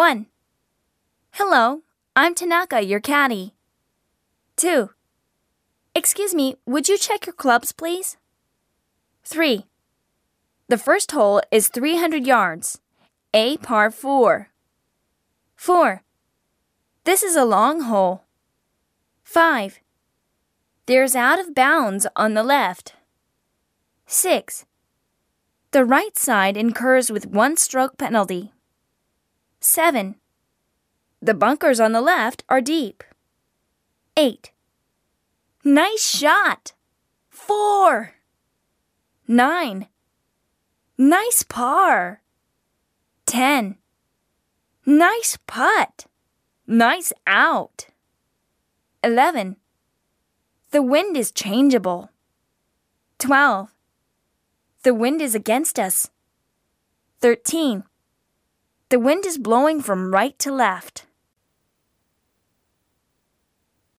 1. Hello, I'm Tanaka, your caddy. 2. Excuse me, would you check your clubs, please? 3. The first hole is 300 yards, a par 4. 4. This is a long hole. 5. There's out of bounds on the left. 6. The right side incurs with one stroke penalty. 7. The bunkers on the left are deep. 8. Nice shot! 4. 9. Nice par. 10. Nice putt. Nice out. 11. The wind is changeable. 12. The wind is against us. 13. The wind is blowing from right to left.